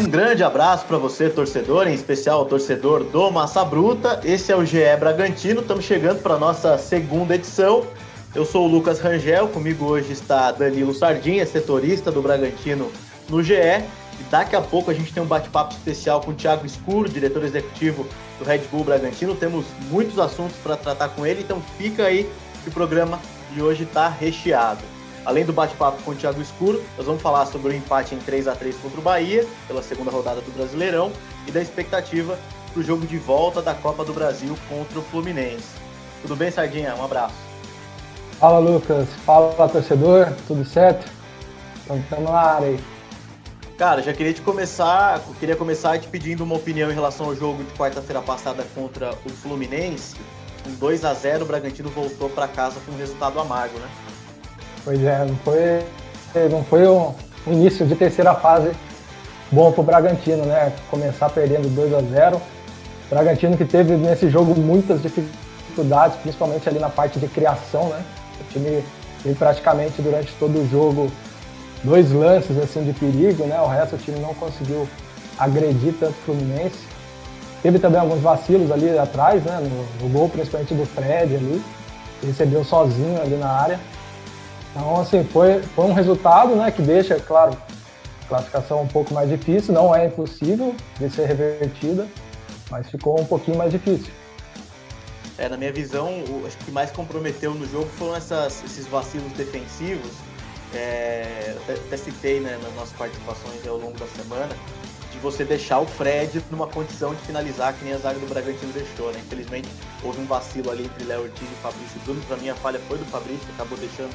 Um grande abraço para você, torcedor, em especial o torcedor do Massa Bruta. Esse é o GE Bragantino. Estamos chegando para nossa segunda edição. Eu sou o Lucas Rangel, comigo hoje está Danilo Sardinha, setorista do Bragantino no GE. E daqui a pouco a gente tem um bate-papo especial com o Thiago Escuro, diretor executivo do Red Bull Bragantino. Temos muitos assuntos para tratar com ele, então fica aí que o programa de hoje está recheado. Além do bate-papo com o Thiago Escuro, nós vamos falar sobre o empate em 3 a 3 contra o Bahia, pela segunda rodada do Brasileirão, e da expectativa para o jogo de volta da Copa do Brasil contra o Fluminense. Tudo bem, Sardinha? Um abraço. Fala, Lucas. Fala, torcedor. Tudo certo? Então, estamos na área aí. Cara, já queria te começar, queria começar te pedindo uma opinião em relação ao jogo de quarta-feira passada contra o Fluminense. Com 2 a 0 o Bragantino voltou para casa com um resultado amargo, né? Pois é, não foi, não foi um, início de terceira fase bom para o Bragantino, né? Começar perdendo 2 a 0 Bragantino que teve nesse jogo muitas dificuldades, principalmente ali na parte de criação, né? O time teve praticamente durante todo o jogo dois lances assim de perigo, né? O resto o time não conseguiu agredir tanto o Fluminense. Teve também alguns vacilos ali atrás, né? No, no gol, principalmente do Fred ali, recebeu sozinho ali na área. Então, assim, foi, foi um resultado né, que deixa, claro, a classificação um pouco mais difícil, não é impossível de ser revertida, mas ficou um pouquinho mais difícil. É, na minha visão, o, acho que mais comprometeu no jogo foram essas, esses vacilos defensivos. É, até, até citei né, nas nossas participações ao longo da semana, de você deixar o Fred numa condição de finalizar que nem a zaga do Bragantino deixou, né? Infelizmente, houve um vacilo ali entre Léo Ortiz e Fabrício Bruno. Para mim, a falha foi do Fabrício, que acabou deixando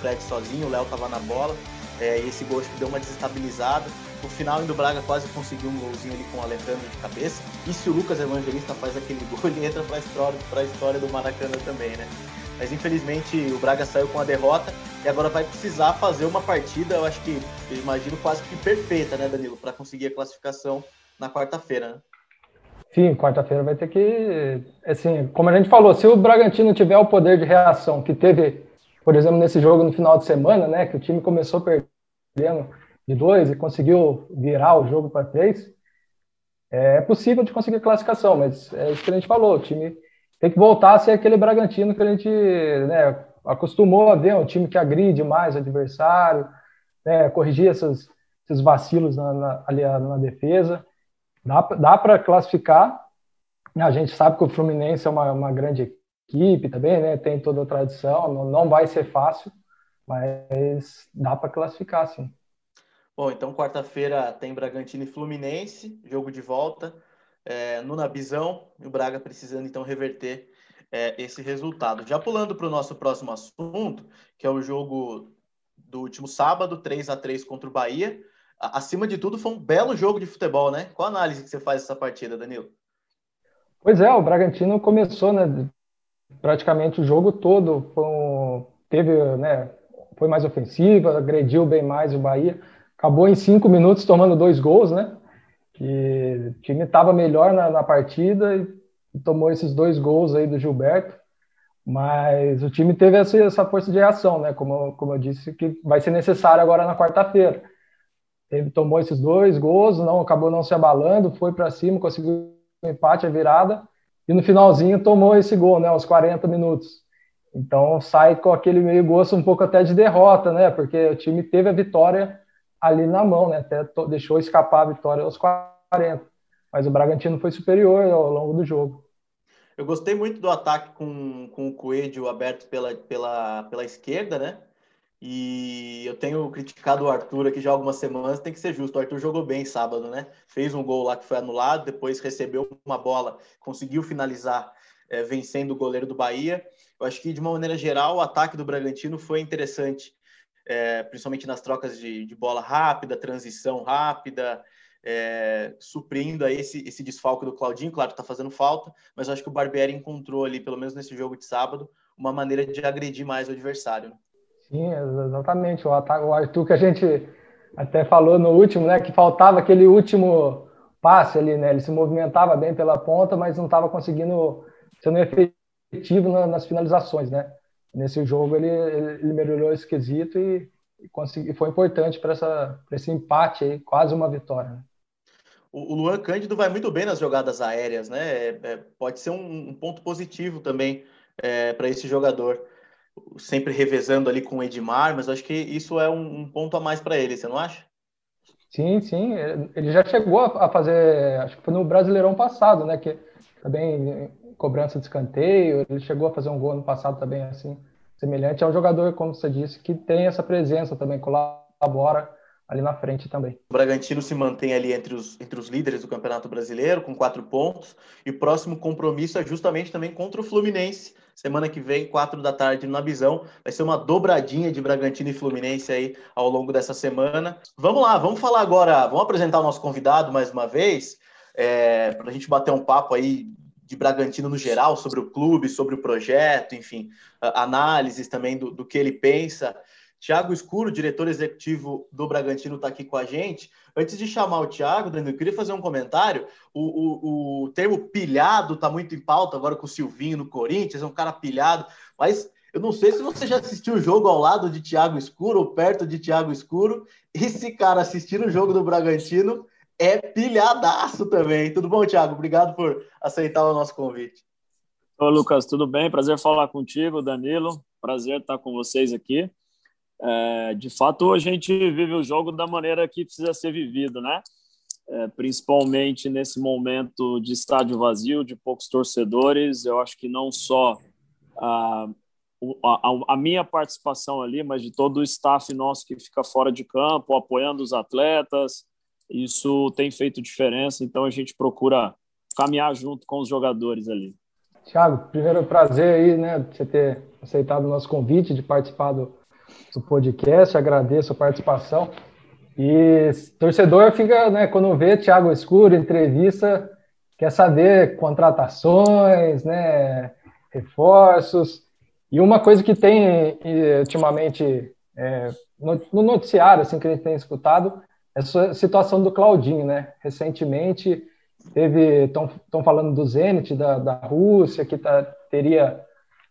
Fred sozinho, o Léo tava na bola. É, e esse gol acho que deu uma desestabilizada. No final, ainda o Braga quase conseguiu um golzinho ali com o Alejandro de cabeça. E se o Lucas Evangelista faz aquele gol, ele entra para a história, história do Maracanã também, né? Mas infelizmente o Braga saiu com a derrota e agora vai precisar fazer uma partida, eu acho que, eu imagino, quase que perfeita, né, Danilo, para conseguir a classificação na quarta-feira, né? Sim, quarta-feira vai ter que. Assim, como a gente falou, se o Bragantino tiver o poder de reação que teve por exemplo, nesse jogo no final de semana, né, que o time começou perdendo de dois e conseguiu virar o jogo para três, é possível de conseguir classificação, mas é isso que a gente falou, o time tem que voltar a ser aquele Bragantino que a gente né, acostumou a ver, um time que agride mais o adversário, né, corrigir essas, esses vacilos na, na, ali na defesa. Dá, dá para classificar. A gente sabe que o Fluminense é uma, uma grande equipe também, né? Tem toda a tradição, não, não vai ser fácil, mas dá para classificar, sim. Bom, então quarta-feira tem Bragantino e Fluminense, jogo de volta é, no Nabizão, e o Braga precisando então reverter é, esse resultado. Já pulando para o nosso próximo assunto, que é o jogo do último sábado, 3 a 3 contra o Bahia. Acima de tudo, foi um belo jogo de futebol, né? Qual a análise que você faz dessa partida, Danilo? Pois é, o Bragantino começou, né? praticamente o jogo todo um, teve, né, foi mais ofensiva, agrediu bem mais o Bahia. Acabou em cinco minutos tomando dois gols, né? Que o time estava melhor na, na, partida e tomou esses dois gols aí do Gilberto. Mas o time teve essa, essa força de reação, né? Como, como eu disse, que vai ser necessário agora na quarta-feira. Ele tomou esses dois gols, não acabou não se abalando, foi para cima, conseguiu o um empate, a virada e no finalzinho tomou esse gol, né, aos 40 minutos. Então sai com aquele meio gosto um pouco até de derrota, né, porque o time teve a vitória ali na mão, né, até deixou escapar a vitória aos 40. Mas o Bragantino foi superior ao longo do jogo. Eu gostei muito do ataque com, com o Coelho aberto pela, pela, pela esquerda, né? E eu tenho criticado o Arthur aqui já algumas semanas, tem que ser justo. O Arthur jogou bem sábado, né? Fez um gol lá que foi anulado, depois recebeu uma bola, conseguiu finalizar é, vencendo o goleiro do Bahia. Eu acho que, de uma maneira geral, o ataque do Bragantino foi interessante, é, principalmente nas trocas de, de, bola rápida, transição rápida, é, suprindo aí esse, esse desfalque do Claudinho. Claro, está fazendo falta, mas eu acho que o Barbieri encontrou ali, pelo menos nesse jogo de sábado, uma maneira de agredir mais o adversário. Né? Sim, exatamente. O, o Arthur que a gente até falou no último, né, que faltava aquele último passe ali, né? Ele se movimentava bem pela ponta, mas não estava conseguindo ser efetivo nas finalizações, né? Nesse jogo ele, ele melhorou esse quesito e, e, consegui, foi importante para esse empate aí, quase uma vitória. Né? O, Luan Cândido vai muito bem nas jogadas aéreas, né? É, é, pode ser um, um, ponto positivo também é, para esse jogador. Sempre revezando ali com o Edmar, mas acho que isso é um, um ponto a mais para ele, você não acha? Sim, sim. Ele já chegou a fazer, acho que foi no Brasileirão passado, né? Que também cobrança de escanteio, ele chegou a fazer um gol no passado também, assim, semelhante. É um jogador, como você disse, que tem essa presença também, colabora ali na frente também. O Bragantino se mantém ali entre os, entre os líderes do Campeonato Brasileiro, com quatro pontos, e o próximo compromisso é justamente também contra o Fluminense, semana que vem, quatro da tarde, na Visão. Vai ser uma dobradinha de Bragantino e Fluminense aí ao longo dessa semana. Vamos lá, vamos falar agora, vamos apresentar o nosso convidado mais uma vez, é, para a gente bater um papo aí de Bragantino no geral, sobre o clube, sobre o projeto, enfim, análises também do, do que ele pensa. Tiago Escuro, diretor executivo do Bragantino, está aqui com a gente. Antes de chamar o Tiago, Danilo, eu queria fazer um comentário. O, o, o termo pilhado está muito em pauta agora com o Silvinho no Corinthians, é um cara pilhado, mas eu não sei se você já assistiu o jogo ao lado de Tiago Escuro ou perto de Tiago Escuro. Esse cara assistindo o jogo do Bragantino é pilhadaço também. Tudo bom, Thiago? Obrigado por aceitar o nosso convite. Ô, Lucas, tudo bem? Prazer falar contigo, Danilo. Prazer estar com vocês aqui. É, de fato, a gente vive o jogo da maneira que precisa ser vivido, né? É, principalmente nesse momento de estádio vazio, de poucos torcedores. Eu acho que não só a, a, a, minha participação ali, mas de todo o staff nosso que fica fora de campo, apoiando os atletas, isso tem feito diferença, então a gente procura caminhar junto com os jogadores ali. Thiago, primeiro prazer aí, né, você ter aceitado o nosso convite de participar do, do podcast, agradeço a participação. E torcedor fica, né, quando vê Thiago Escuro, entrevista, quer saber contratações, né, reforços. E uma coisa que tem ultimamente é, no noticiário, assim, que a gente tem escutado, essa situação do Claudinho, né? Recentemente teve, estão falando do Zenit da, da Rússia que tá, teria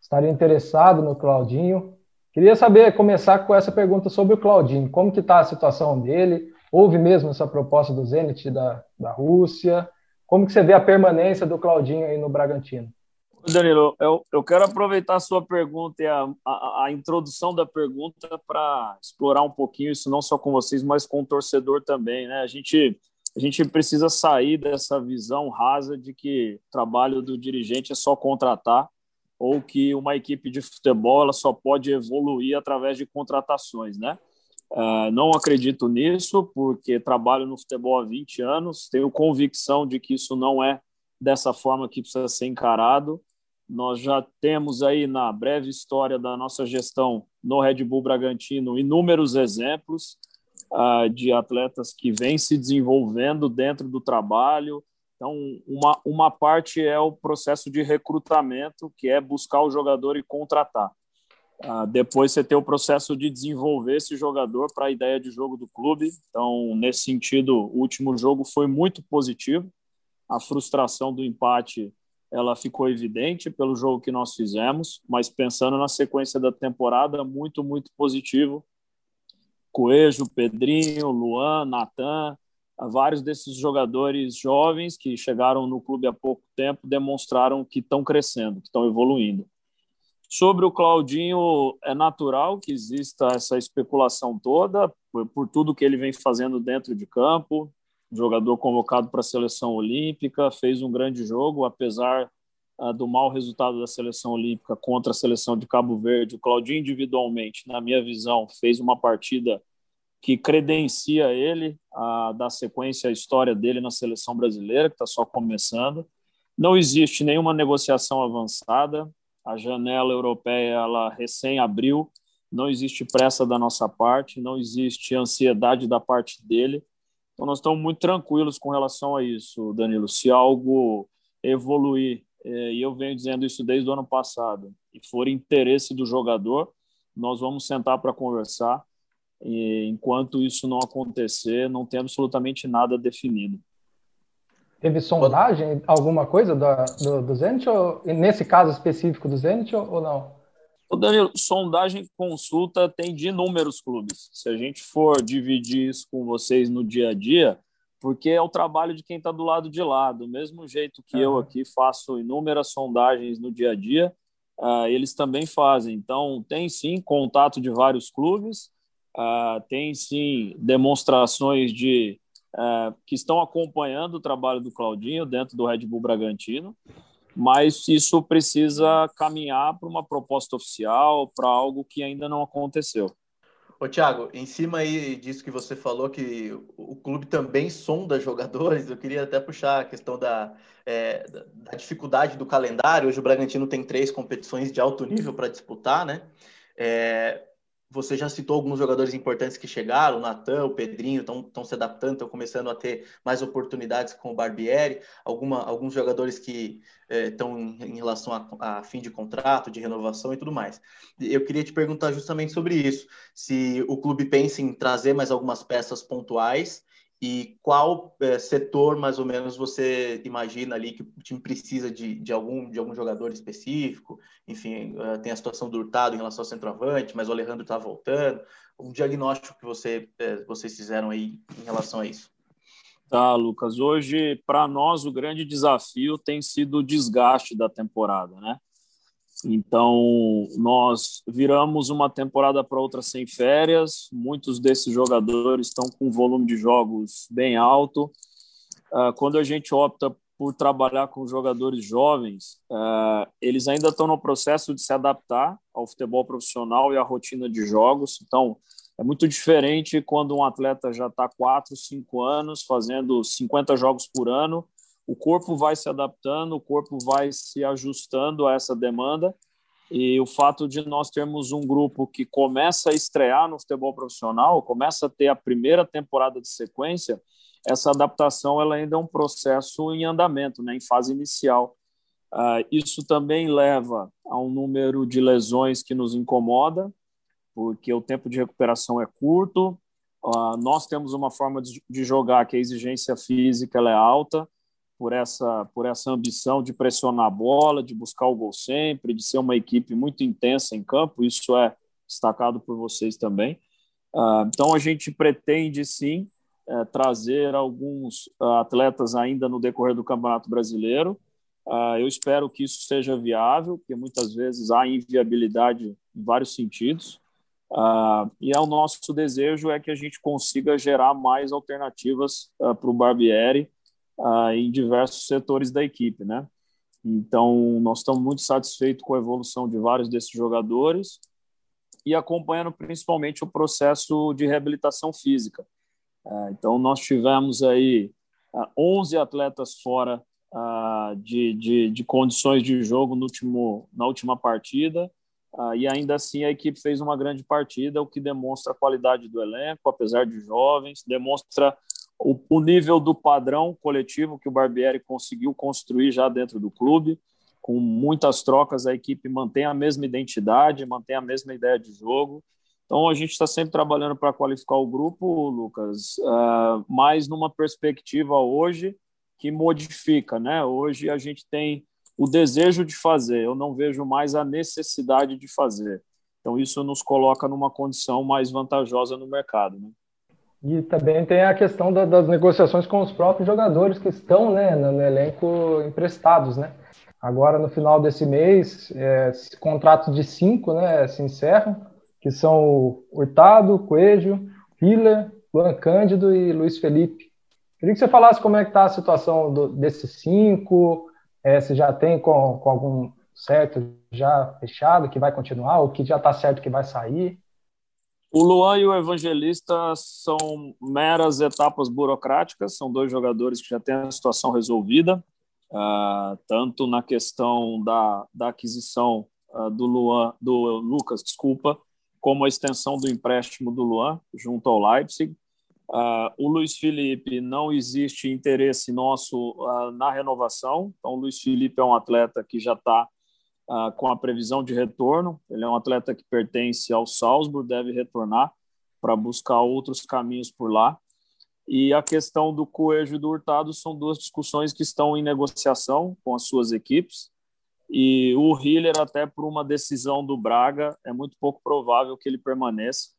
estaria interessado no Claudinho. Queria saber, começar com essa pergunta sobre o Claudinho. Como que está a situação dele? Houve mesmo essa proposta do Zenit da, da Rússia? Como que você vê a permanência do Claudinho aí no Bragantino? Danilo, eu, eu quero aproveitar a sua pergunta e a, a, a introdução da pergunta para explorar um pouquinho isso, não só com vocês, mas com o torcedor também. Né? A, gente, a gente precisa sair dessa visão rasa de que o trabalho do dirigente é só contratar ou que uma equipe de futebol ela só pode evoluir através de contratações. Né? Uh, não acredito nisso, porque trabalho no futebol há 20 anos, tenho convicção de que isso não é dessa forma que precisa ser encarado. Nós já temos aí na breve história da nossa gestão no Red Bull Bragantino inúmeros exemplos uh, de atletas que vêm se desenvolvendo dentro do trabalho. Então, uma, uma parte é o processo de recrutamento, que é buscar o jogador e contratar. Uh, depois você tem o processo de desenvolver esse jogador para a ideia de jogo do clube. Então, nesse sentido, o último jogo foi muito positivo. A frustração do empate ela ficou evidente pelo jogo que nós fizemos, mas pensando na sequência da temporada, muito, muito positivo. Coelho, Pedrinho, Luan, Natan, vários desses jogadores jovens que chegaram no clube há pouco tempo demonstraram que estão crescendo, que estão evoluindo. Sobre o Claudinho, é natural que exista essa especulação toda por, por tudo que ele vem fazendo dentro de campo, jogador convocado para a seleção olímpica, fez um grande jogo, apesar uh, do mau resultado da seleção olímpica contra a seleção de Cabo Verde. O Claudinho, individualmente, na minha visão, fez uma partida que credencia ele a dar sequência à história dele na seleção brasileira, que está só começando. Não existe nenhuma negociação avançada. A janela europeia ela recém abriu. Não existe pressa da nossa parte, não existe ansiedade da parte dele. Então, nós estamos muito tranquilos com relação a isso, Danilo. Se algo evoluir, é, e eu venho dizendo isso desde o ano passado, e for interesse do jogador, nós vamos sentar para conversar. E enquanto isso não acontecer, não tem absolutamente nada definido. Teve sondagem, alguma coisa do, do, do Zenit, ou, nesse caso específico do Zenit, ou, não? O Danilo, sondagem consulta tem de inúmeros clubes. Se a gente for dividir isso com vocês no dia a dia, porque é o trabalho de quem está do lado de lá. Do mesmo jeito que uhum. eu aqui faço inúmeras sondagens no dia a dia, uh, eles também fazem. Então, tem sim contato de vários clubes, uh, tem sim demonstrações de uh, que estão acompanhando o trabalho do Claudinho dentro do Red Bull Bragantino, mas isso precisa caminhar para uma proposta oficial, para algo que ainda não aconteceu. Ô, Thiago, em cima aí disso que você falou, que o clube também sonda jogadores, eu queria até puxar a questão da, é, da dificuldade do calendário. Hoje o Bragantino tem três competições de alto nível para disputar, né? É, você já citou alguns jogadores importantes que chegaram, o Natan, o Pedrinho, estão se adaptando, estão começando a ter mais oportunidades com o Barbieri, alguma, alguns jogadores que estão é, em, em, relação a, a, fim de contrato, de renovação e tudo mais. Eu queria te perguntar justamente sobre isso, se o clube pensa em trazer mais algumas peças pontuais e qual é, setor, mais ou menos, você imagina ali que o time precisa de, de, algum, de algum jogador específico? Enfim, é, tem a situação do Hurtado em relação ao centroavante, mas o Alejandro está voltando. Um diagnóstico que você, é, vocês fizeram aí em relação a isso? Tá, Lucas. Hoje, para nós, o grande desafio tem sido o desgaste da temporada, né? Então, nós viramos uma temporada para outra sem férias. Muitos desses jogadores estão com um volume de jogos bem alto. Ah, quando a gente opta por trabalhar com jogadores jovens, ah, eles ainda estão no processo de se adaptar ao futebol profissional e à rotina de jogos. Então, é muito diferente quando um atleta já está 4, 5 anos fazendo 50 jogos por ano o corpo vai se adaptando, o corpo vai se ajustando a essa demanda. E o fato de nós termos um grupo que começa a estrear no futebol profissional, começa a ter a primeira temporada de sequência, essa adaptação ela ainda é um processo em andamento, né, em fase inicial. Uh, isso também leva a um número de lesões que nos incomoda, porque o tempo de recuperação é curto. Uh, nós temos uma forma de, de jogar que a exigência física é alta, por essa, por essa ambição de pressionar a bola, de buscar o gol sempre, de ser uma equipe muito intensa em campo. Isso é destacado por vocês também. Uh, então, a gente pretende sim uh, trazer alguns uh, atletas ainda no decorrer do Campeonato Brasileiro. eu espero que isso seja viável, porque muitas vezes há inviabilidade em vários sentidos. e é o nosso desejo é que a gente consiga gerar mais alternativas para o Barbieri uh, em diversos setores da equipe, né? Então, nós estamos muito satisfeitos com a evolução de vários desses jogadores e acompanhando principalmente o processo de reabilitação física. Uh, então, nós tivemos aí uh, ah, 11 atletas fora de, de, de, condições de jogo no último, na última partida, e ainda assim a equipe fez uma grande partida, o que demonstra a qualidade do elenco, apesar de jovens, demonstra o, o nível do padrão coletivo que o Barbieri conseguiu construir já dentro do clube, com muitas trocas, a equipe mantém a mesma identidade, mantém a mesma ideia de jogo. Então a gente está sempre trabalhando para qualificar o grupo, Lucas, uh, mas numa perspectiva hoje que modifica, né? Hoje a gente tem o desejo de fazer, eu não vejo mais a necessidade de fazer. Então isso nos coloca numa condição mais vantajosa no mercado, né? E também tem a questão da, das negociações com os próprios jogadores que estão né, no, no elenco emprestados. Né? Agora, no final desse mês, é, contratos de cinco né, se encerram, que são o Hurtado, Coelho, Vila, Luan Cândido e Luiz Felipe. Queria que você falasse como é que está a situação do, desses cinco, é, se já tem com, com algum certo já fechado que vai continuar, ou que já está certo que vai sair. O Luan e o Evangelista são meras etapas burocráticas, são dois jogadores que já têm a situação resolvida, uh, tanto na questão da, da aquisição uh, do Luan, do Lucas, desculpa, como a extensão do empréstimo do Luan junto ao Leipzig. Uh, o Luiz Felipe não existe interesse nosso na renovação, então o Luiz Felipe é um atleta que já está uh, com a previsão de retorno. Ele é um atleta que pertence ao Salzburg, deve retornar para buscar outros caminhos por lá. E a questão do Coelho e do Hurtado são duas discussões que estão em negociação com as suas equipes. E o Hiller, até por uma decisão do Braga, é muito pouco provável que ele permaneça.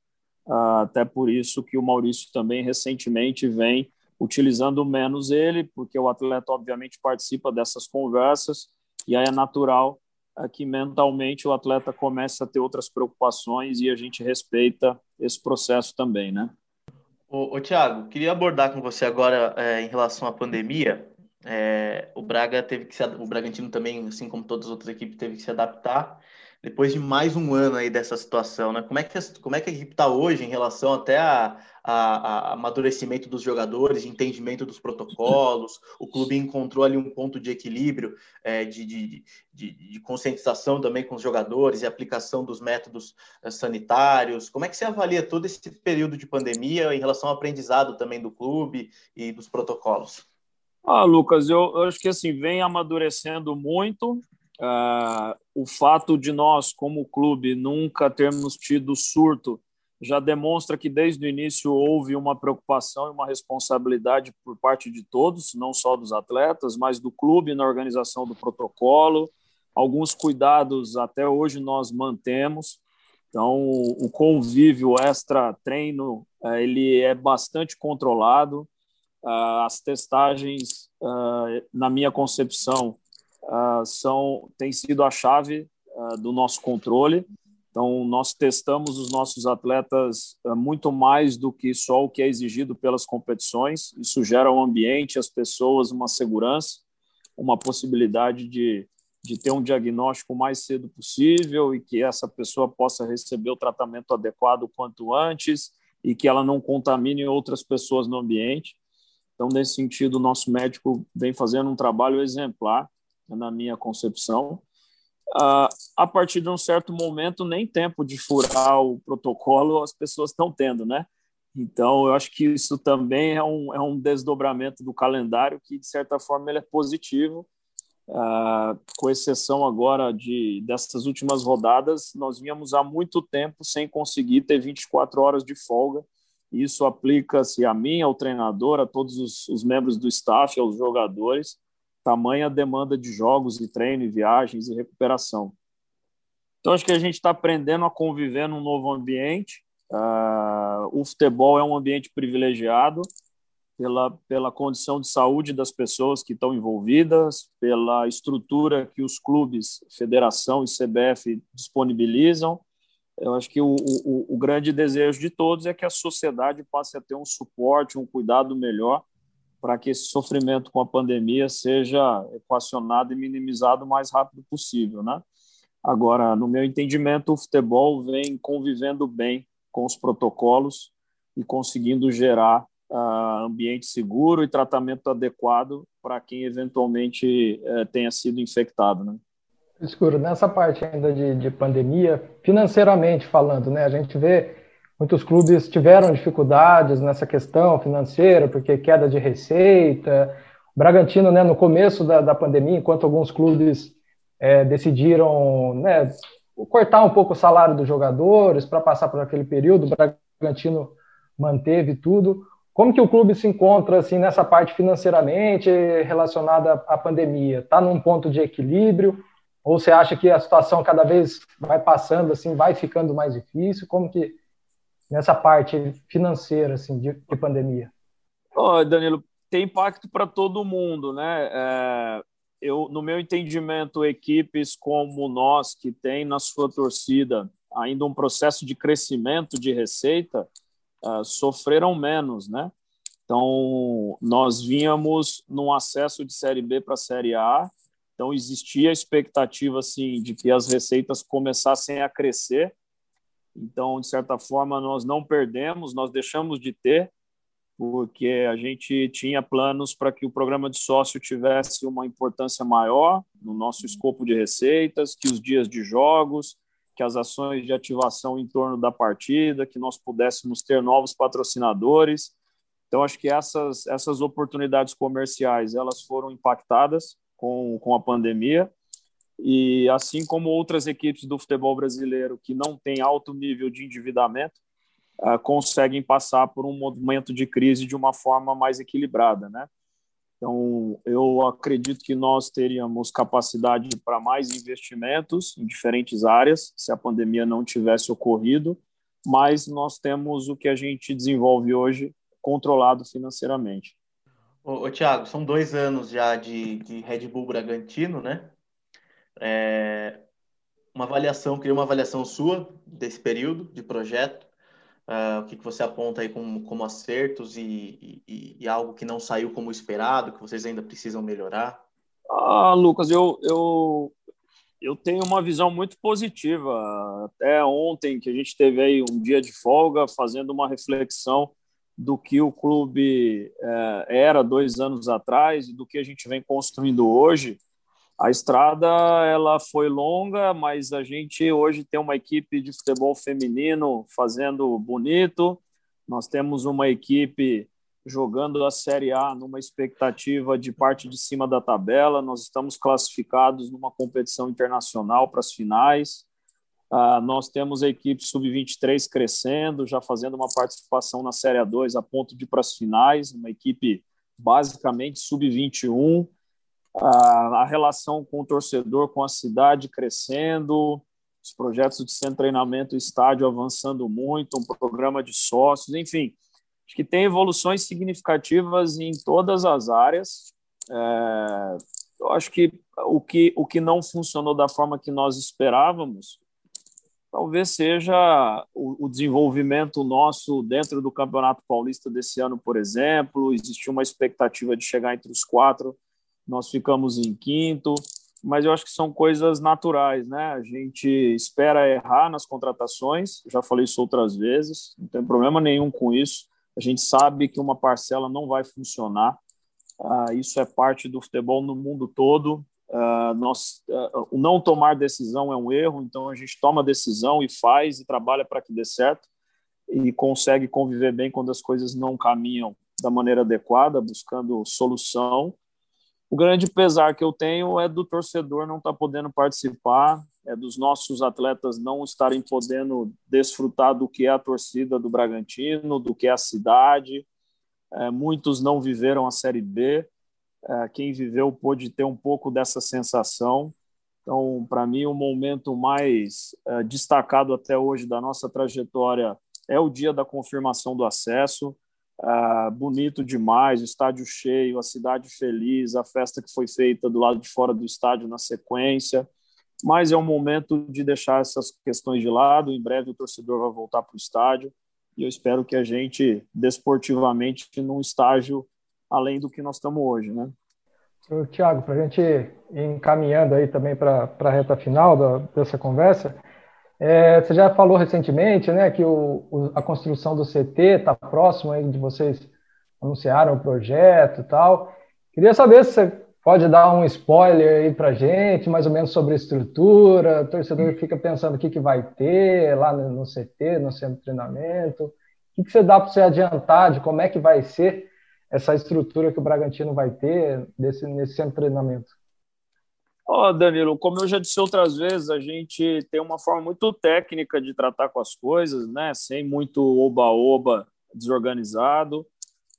Uh, até por isso que o Maurício também recentemente vem utilizando menos ele, porque o atleta obviamente participa dessas conversas e aí é natural uh, que mentalmente o atleta comece a ter outras preocupações e a gente respeita esse processo também, né? Ô, ô Tiago, queria abordar com você agora é, em relação à pandemia. É, o Braga teve que se, o Bragantino também, assim como todas as outras equipes, teve que se adaptar depois de mais um ano aí dessa situação, né? Como é que, como é que a equipe está hoje em relação até a, a, a, amadurecimento dos jogadores, entendimento dos protocolos? O clube encontrou ali um ponto de equilíbrio, é, de, de, de, de, conscientização também com os jogadores e aplicação dos métodos é, sanitários. Como é que você avalia todo esse período de pandemia em relação ao aprendizado também do clube e dos protocolos? Ah, Lucas, eu, eu acho que assim vem amadurecendo muito. Uh, o fato de nós, como clube, nunca termos tido surto já demonstra que desde o início houve uma preocupação e uma responsabilidade por parte de todos, não só dos atletas, mas do clube na organização do protocolo. Alguns cuidados até hoje nós mantemos. Então, o convívio extra-treino eh, ele é bastante controlado. Ah, as testagens, ah, na minha concepção, uh, são tem sido a chave uh, do nosso controle. Então, nós testamos os nossos atletas uh, muito mais do que só o que é exigido pelas competições. Isso gera um ambiente, as pessoas, uma segurança, uma possibilidade de, de ter um diagnóstico o mais cedo possível e que essa pessoa possa receber o tratamento adequado quanto antes e que ela não contamine outras pessoas no ambiente. Então, nesse sentido, o nosso médico vem fazendo um trabalho exemplar na minha concepção. Uh, a partir de um certo momento, nem tempo de furar o protocolo as pessoas estão tendo, né? Então, eu acho que isso também é um, é um desdobramento do calendário que, de certa forma, ele é positivo. Uh, com exceção agora de dessas últimas rodadas, nós vínhamos há muito tempo sem conseguir ter 24 horas de folga. Isso aplica-se a mim, ao treinador, a todos os, os membros do staff, aos jogadores tamanha demanda de jogos e treino, e viagens e recuperação. Então, acho que a gente está aprendendo a conviver num novo ambiente. Uh, o futebol é um ambiente privilegiado pela, pela condição de saúde das pessoas que estão envolvidas, pela estrutura que os clubes, federação e CBF disponibilizam. Eu acho que o, o, o grande desejo de todos é que a sociedade passe a ter um suporte, um cuidado melhor para que esse sofrimento com a pandemia seja equacionado e minimizado o mais rápido possível, né? Agora, no meu entendimento, o futebol vem convivendo bem com os protocolos e conseguindo gerar uh, ambiente seguro e tratamento adequado para quem eventualmente uh, tenha sido infectado, né? Escuro, nessa parte ainda de, de pandemia, financeiramente falando, né, a gente vê Muitos clubes tiveram dificuldades nessa questão financeira, porque queda de receita. O Bragantino, né, no começo da, da pandemia, enquanto alguns clubes é, decidiram né, cortar um pouco o salário dos jogadores para passar por aquele período, o Bragantino manteve tudo. Como que o clube se encontra assim nessa parte financeiramente relacionada à pandemia? Está num ponto de equilíbrio? Ou você acha que a situação cada vez vai passando assim, vai ficando mais difícil? Como que nessa parte financeira assim de, de pandemia? Oh, Danilo, tem impacto para todo mundo, né? É, eu, no meu entendimento, equipes como nós que tem na sua torcida ainda um processo de crescimento de receita uh, sofreram menos, né? Então, nós vínhamos num acesso de Série B para Série A, então existia a expectativa assim de que as receitas começassem a crescer então, de certa forma, nós não perdemos, nós deixamos de ter, porque a gente tinha planos para que o programa de sócio tivesse uma importância maior no nosso escopo de receitas, que os dias de jogos, que as ações de ativação em torno da partida, que nós pudéssemos ter novos patrocinadores. Então, acho que essas, essas oportunidades comerciais elas foram impactadas com, com a pandemia e assim como outras equipes do futebol brasileiro que não têm alto nível de endividamento, uh, conseguem passar por um momento de crise de uma forma mais equilibrada, né? Então, eu acredito que nós teríamos capacidade para mais investimentos em diferentes áreas, se a pandemia não tivesse ocorrido, mas nós temos o que a gente desenvolve hoje controlado financeiramente. Ô, ô Tiago, são dois anos já de, de Red Bull Bragantino, né? É, uma avaliação, queria uma avaliação sua desse período de projeto. Uh, o que, que você aponta aí como, como acertos e, e, e, algo que não saiu como esperado, que vocês ainda precisam melhorar? Ah, Lucas, eu, eu, eu tenho uma visão muito positiva. Até ontem, que a gente teve aí um dia de folga, fazendo uma reflexão do que o clube é, era dois anos atrás e do que a gente vem construindo hoje. A estrada ela foi longa, mas a gente hoje tem uma equipe de futebol feminino fazendo bonito. Nós temos uma equipe jogando a Série A numa expectativa de parte de cima da tabela. Nós estamos classificados numa competição internacional para as finais. Uh, nós temos a equipe sub-23 crescendo, já fazendo uma participação na Série A2 a ponto de ir para as finais, uma equipe basicamente sub-21 a, a relação com o torcedor, com a cidade crescendo, os projetos de centro treinamento estádio avançando muito, um programa de sócios, enfim, acho que tem evoluções significativas em todas as áreas. É, eu acho que o, que o que não funcionou da forma que nós esperávamos talvez seja o, o desenvolvimento nosso dentro do Campeonato Paulista desse ano, por exemplo. Existiu uma expectativa de chegar entre os quatro nós ficamos em quinto, mas eu acho que são coisas naturais, né? A gente espera errar nas contratações, já falei isso outras vezes, não tem problema nenhum com isso. A gente sabe que uma parcela não vai funcionar, uh, isso é parte do futebol no mundo todo. Uh, nós, uh, o não tomar decisão é um erro, então a gente toma decisão e faz e trabalha para que dê certo e consegue conviver bem quando as coisas não caminham da maneira adequada, buscando solução o grande pesar que eu tenho é do torcedor não estar tá podendo participar, é dos nossos atletas não estarem podendo desfrutar do que é a torcida do Bragantino, do que é a cidade. É, muitos não viveram a Série B. É, quem viveu pôde ter um pouco dessa sensação. Então, para mim, o momento mais é, destacado até hoje da nossa trajetória é o dia da confirmação do acesso. Bonito demais, o estádio cheio, a cidade feliz, a festa que foi feita do lado de fora do estádio na sequência. Mas é um momento de deixar essas questões de lado. Em breve o torcedor vai voltar para o estádio e eu espero que a gente, desportivamente, num estágio além do que nós estamos hoje, né? Tiago, para a gente ir encaminhando aí também para a reta final da, dessa conversa, é, você já falou recentemente, né, que o, o, a construção do CT está próximo aí de vocês anunciaram o projeto e tal. Queria saber se você pode dar um spoiler aí para gente, mais ou menos sobre a estrutura. O torcedor fica pensando o que, que vai ter lá no, CT, no centro de treinamento. O que, que você dá para você adiantar de como é que vai ser essa estrutura que o Bragantino vai ter desse, nesse centro de treinamento? Ó, oh, Danilo, como eu já disse outras vezes, a gente tem uma forma muito técnica de tratar com as coisas, né? Sem muito oba-oba desorganizado.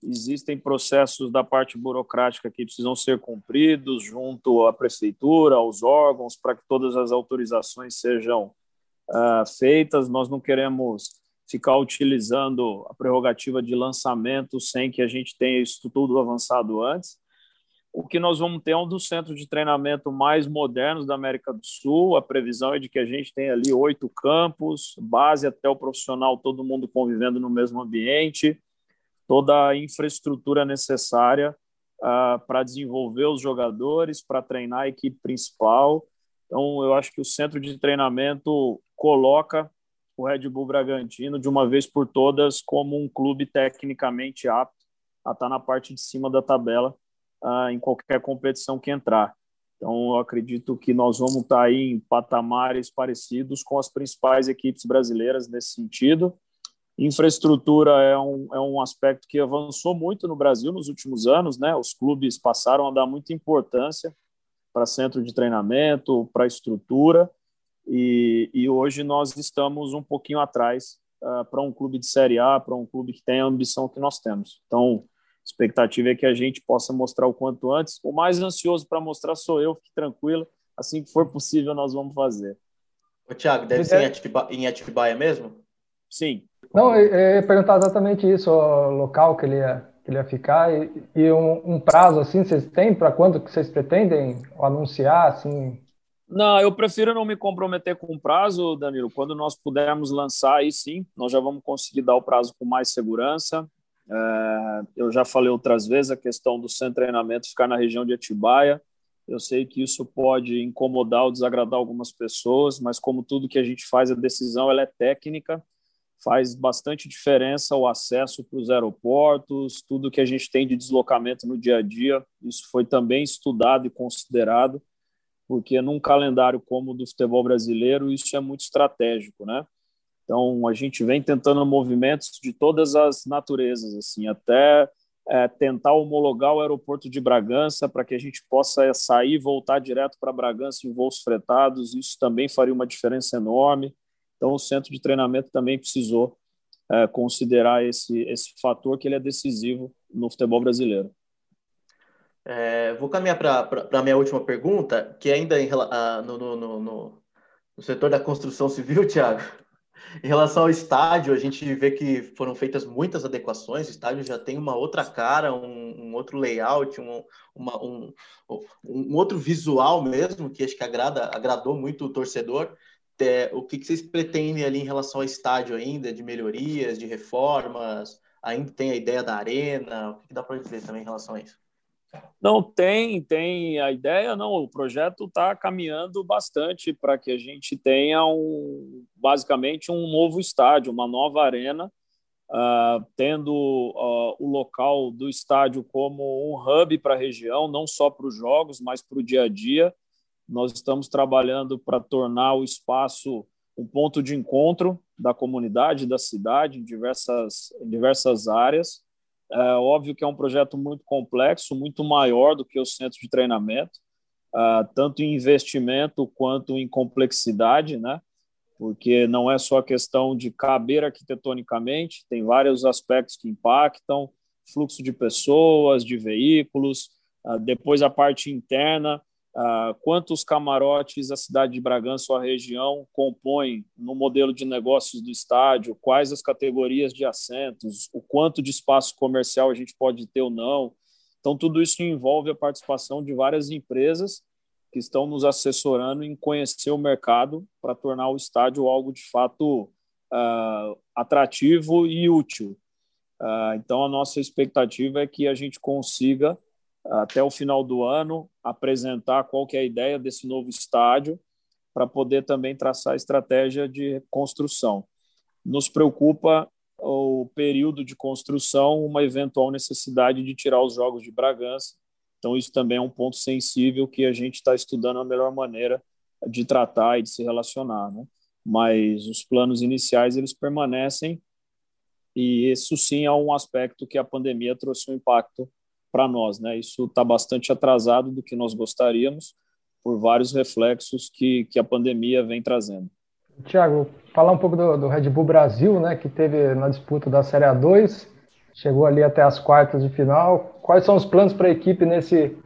Existem processos da parte burocrática que precisam ser cumpridos junto à prefeitura, aos órgãos, para que todas as autorizações sejam uh, feitas. Nós não queremos ficar utilizando a prerrogativa de lançamento sem que a gente tenha isso tudo avançado antes o que nós vamos ter é um dos centros de treinamento mais modernos da América do Sul. A previsão é de que a gente tenha ali oito campos, base até o profissional, todo mundo convivendo no mesmo ambiente, toda a infraestrutura necessária uh, para desenvolver os jogadores, para treinar a equipe principal. Então, eu acho que o centro de treinamento coloca o Red Bull Bragantino de uma vez por todas como um clube tecnicamente apto a estar na parte de cima da tabela uh, em qualquer competição que entrar. Então, eu acredito que nós vamos estar aí em patamares parecidos com as principais equipes brasileiras nesse sentido. Infraestrutura é um, é um aspecto que avançou muito no Brasil nos últimos anos, né? Os clubes passaram a dar muita importância para centro de treinamento, para estrutura, e, e, hoje nós estamos um pouquinho atrás uh, para um clube de Série A, para um clube que tem a ambição que nós temos. Então, expectativa é que a gente possa mostrar o quanto antes. O mais ansioso para mostrar sou eu, fique tranquilo. Assim que for possível, nós vamos fazer. Ô, Thiago, deve ser em Atibaia mesmo? Sim. Não, eu ia perguntar exatamente isso, o local que ele ia, que ele ia ficar e, e um, um, prazo, assim, vocês têm para quando que vocês pretendem anunciar, assim? Não, eu prefiro não me comprometer com o prazo, Danilo. Quando nós pudermos lançar, aí sim, nós já vamos conseguir dar o prazo com mais segurança. É, eu já falei outras vezes a questão do centro de treinamento ficar na região de Atibaia. Eu sei que isso pode incomodar ou desagradar algumas pessoas, mas como tudo que a gente faz, a decisão ela é técnica, faz bastante diferença o acesso para os aeroportos, tudo que a gente tem de deslocamento no dia a dia. Isso foi também estudado e considerado, porque num calendário como o do futebol brasileiro, isso é muito estratégico, né? Então, a gente vem tentando movimentos de todas as naturezas, assim, até é, tentar homologar o aeroporto de Bragança para que a gente possa sair e voltar direto para Bragança em voos fretados. Isso também faria uma diferença enorme. Então, o centro de treinamento também precisou é, considerar esse, esse fator que ele é decisivo no futebol brasileiro. É, vou caminhar para a minha última pergunta, que ainda em, no, no, no, no setor da construção civil, Tiago. Em relação ao estádio, a gente vê que foram feitas muitas adequações. O estádio já tem uma outra cara, um, um outro layout, um, uma, um, um, outro visual mesmo, que acho que agrada, agradou muito o torcedor. É, o que, que vocês pretendem ali em relação ao estádio ainda, de melhorias, de reformas? Ainda tem a ideia da arena? O que, que dá para dizer também em relação a isso? Não, tem, tem a ideia, não, o projeto está caminhando bastante para que a gente tenha um, basicamente um novo estádio, uma nova arena, uh, tendo uh, o local do estádio como um hub para a região, não só para os jogos, mas para o dia a dia. Nós estamos trabalhando para tornar o espaço um ponto de encontro da comunidade, da cidade, em diversas, em diversas áreas. É óbvio que é um projeto muito complexo, muito maior do que o centro de treinamento, uh, tanto em investimento quanto em complexidade, né? Porque não é só questão de caber arquitetonicamente, tem vários aspectos que impactam, fluxo de pessoas, de veículos, uh, depois a parte interna, Uh, quantos camarotes a cidade de Bragança ou a região compõem no modelo de negócios do estádio, quais as categorias de assentos, o quanto de espaço comercial a gente pode ter ou não. Então, tudo isso envolve a participação de várias empresas que estão nos assessorando em conhecer o mercado para tornar o estádio algo de fato uh, atrativo e útil. Uh, então, a nossa expectativa é que a gente consiga até o final do ano, apresentar qual que é a ideia desse novo estádio, para poder também traçar a estratégia de construção. Nos preocupa o período de construção, uma eventual necessidade de tirar os jogos de Bragança. Então, isso também é um ponto sensível que a gente está estudando a melhor maneira de tratar e de se relacionar. Né? Mas os planos iniciais, eles permanecem e isso sim é um aspecto que a pandemia trouxe um impacto para nós. Né? Isso está bastante atrasado do que nós gostaríamos, por vários reflexos que, que a pandemia vem trazendo. Tiago, falar um pouco do, do, Red Bull Brasil, né, que teve na disputa da Série A2, chegou ali até as quartas de final. Quais são os planos para a equipe nesse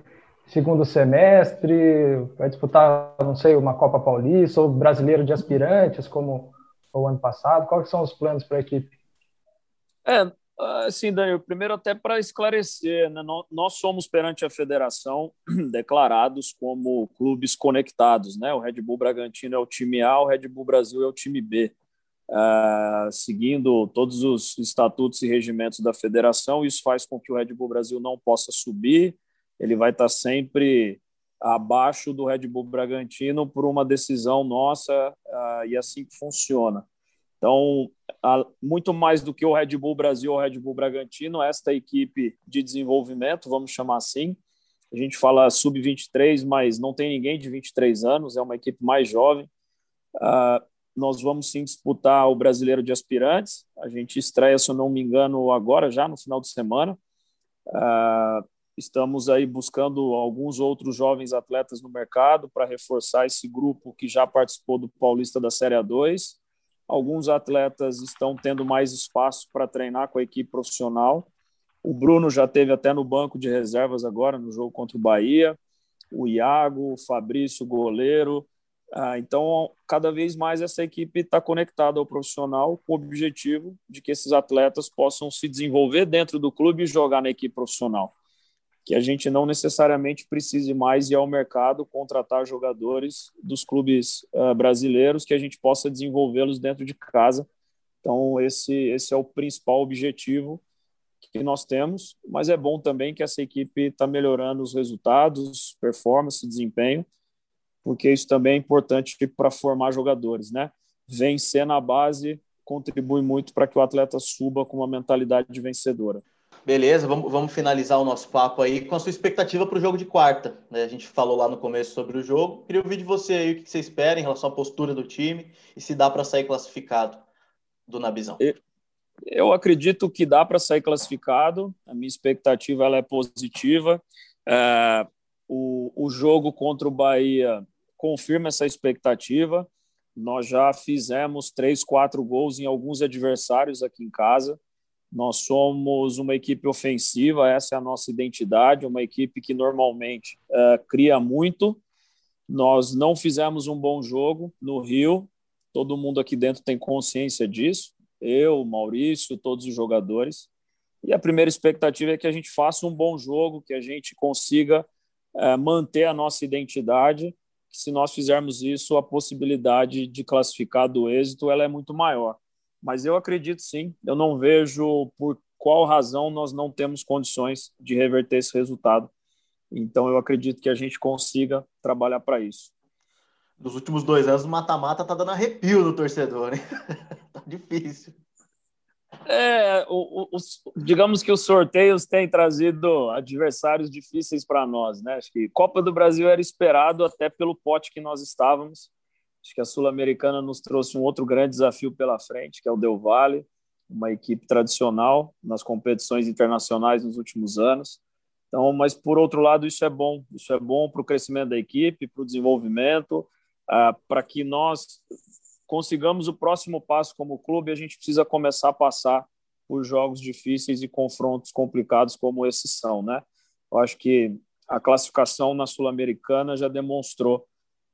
segundo semestre? Vai disputar, não sei, uma Copa Paulista ou Brasileiro de Aspirantes, como o ano passado? Quais são os planos para a equipe? É, Sim, Daniel, primeiro até para esclarecer, né? nós somos perante a federação declarados como clubes conectados, né? O Red Bull Bragantino é o time A, o Red Bull Brasil é o time B. Uh, seguindo todos os estatutos e regimentos da federação, isso faz com que o Red Bull Brasil não possa subir, ele vai estar sempre abaixo do Red Bull Bragantino por uma decisão nossa uh, e assim que funciona. Então, muito mais do que o Red Bull Brasil ou o Red Bull Bragantino, esta equipe de desenvolvimento, vamos chamar assim. A gente fala sub-23, mas não tem ninguém de 23 anos, é uma equipe mais jovem. Uh, nós vamos sim disputar o Brasileiro de Aspirantes. A gente estreia, se eu não me engano, agora, já no final de semana. Uh, estamos aí buscando alguns outros jovens atletas no mercado para reforçar esse grupo que já participou do Paulista da Série A2 Alguns atletas estão tendo mais espaço para treinar com a equipe profissional. O Bruno já teve até no banco de reservas agora no jogo contra o Bahia. O Iago, o Fabrício, goleiro. Ah, então, cada vez mais essa equipe está conectada ao profissional com o objetivo de que esses atletas possam se desenvolver dentro do clube e jogar na equipe profissional. Que a gente não necessariamente precise mais ir ao mercado contratar jogadores dos clubes uh, brasileiros, que a gente possa desenvolvê-los dentro de casa. Então, esse, esse é o principal objetivo que nós temos, mas é bom também que essa equipe está melhorando os resultados, performance, desempenho, porque isso também é importante para formar jogadores, né? Vencer na base contribui muito para que o atleta suba com uma mentalidade de vencedora. Beleza, vamos, vamos finalizar o nosso papo aí com a sua expectativa para o jogo de quarta. Né? A gente falou lá no começo sobre o jogo. Queria ouvir de você aí o que você espera em relação à postura do time e se dá para sair classificado do Nabizão. Eu, acredito que dá para sair classificado. A minha expectativa ela é positiva. É, o, o jogo contra o Bahia confirma essa expectativa. Nós já fizemos três, quatro gols em alguns adversários aqui em casa. Nós somos uma equipe ofensiva, essa é a nossa identidade, uma equipe que normalmente uh, cria muito. Nós não fizemos um bom jogo no Rio, todo mundo aqui dentro tem consciência disso. Eu, Maurício, todos os jogadores. E a primeira expectativa é que a gente faça um bom jogo, que a gente consiga uh, manter a nossa identidade se nós fizermos isso, a possibilidade de classificar do êxito ela é muito maior. Mas eu acredito sim, eu não vejo por qual razão nós não temos condições de reverter esse resultado. Então eu acredito que a gente consiga trabalhar para isso. Nos últimos dois anos, o mata-mata tá dando arrepio no torcedor, hein? tá difícil. É, o, o, digamos que os sorteios têm trazido adversários difíceis para nós, né? Acho que Copa do Brasil era esperado até pelo pote que nós estávamos. Acho que a Sul-Americana nos trouxe um outro grande desafio pela frente, que é o Del Valle, uma equipe tradicional nas competições internacionais nos últimos anos. Então, mas por outro lado, isso é bom. Isso é bom para o crescimento da equipe, para o desenvolvimento, ah, para que nós consigamos o próximo passo como clube, a gente precisa começar a passar por jogos difíceis e confrontos complicados como esses são, né? Eu acho que a classificação na Sul-Americana já demonstrou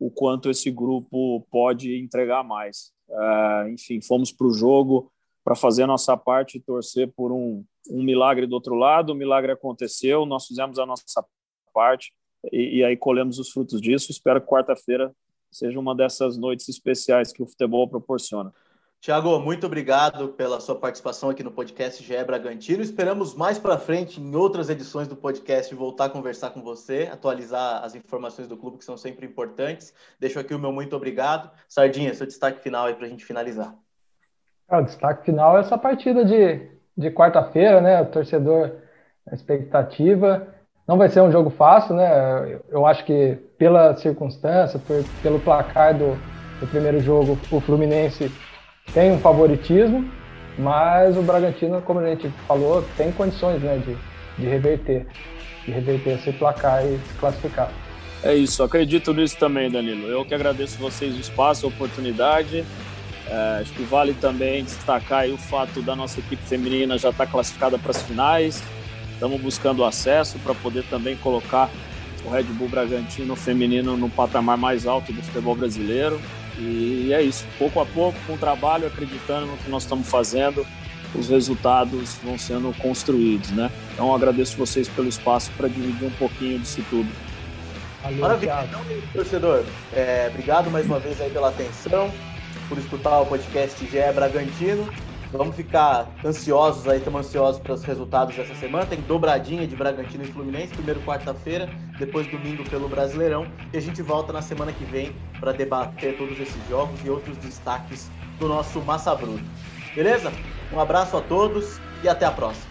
o quanto esse grupo pode entregar mais. Uh, enfim, fomos para o jogo para fazer a nossa parte e torcer por um, um milagre do outro lado. O milagre aconteceu, nós fizemos a nossa parte e, e aí colhemos os frutos disso. Espero que quarta-feira seja uma dessas noites especiais que o futebol proporciona. Tiago, muito obrigado pela sua participação aqui no podcast GE Bragantino. Esperamos mais para frente, em outras edições do podcast, voltar a conversar com você, atualizar as informações do clube que são sempre importantes. Deixo aqui o meu muito obrigado. Sardinha, seu destaque final aí para a gente finalizar. Ah, o destaque final é essa partida de, de quarta-feira, né? O torcedor, a expectativa. Não vai ser um jogo fácil, né? Eu acho que pela circunstância, por, pelo placar do, do primeiro jogo, o Fluminense tem um favoritismo, mas o Bragantino, como a gente falou, tem condições né, de, de reverter, de reverter esse placar e se classificar. É isso, acredito nisso também, Danilo. Eu que agradeço vocês o espaço, a oportunidade. É, acho que vale também destacar o fato da nossa equipe feminina já estar tá classificada para as finais. Estamos buscando acesso para poder também colocar o Red Bull Bragantino feminino no patamar mais alto do futebol brasileiro. E é isso, pouco a pouco, com o trabalho, acreditando no que nós estamos fazendo, os resultados vão sendo construídos, né? Então agradeço vocês pelo espaço para dividir um pouquinho disso tudo. Valeu, Maravilha, então, torcedor. É, obrigado mais uma vez aí pela atenção, por escutar o podcast GE Bragantino. Vamos ficar ansiosos aí, estamos ansiosos para os resultados dessa semana. Tem dobradinha de Bragantino e Fluminense, primeiro quarta-feira, depois domingo pelo Brasileirão. E a gente volta na semana que vem para debater todos esses jogos e outros destaques do nosso Massa Bruto. Beleza? Um abraço a todos e até a próxima.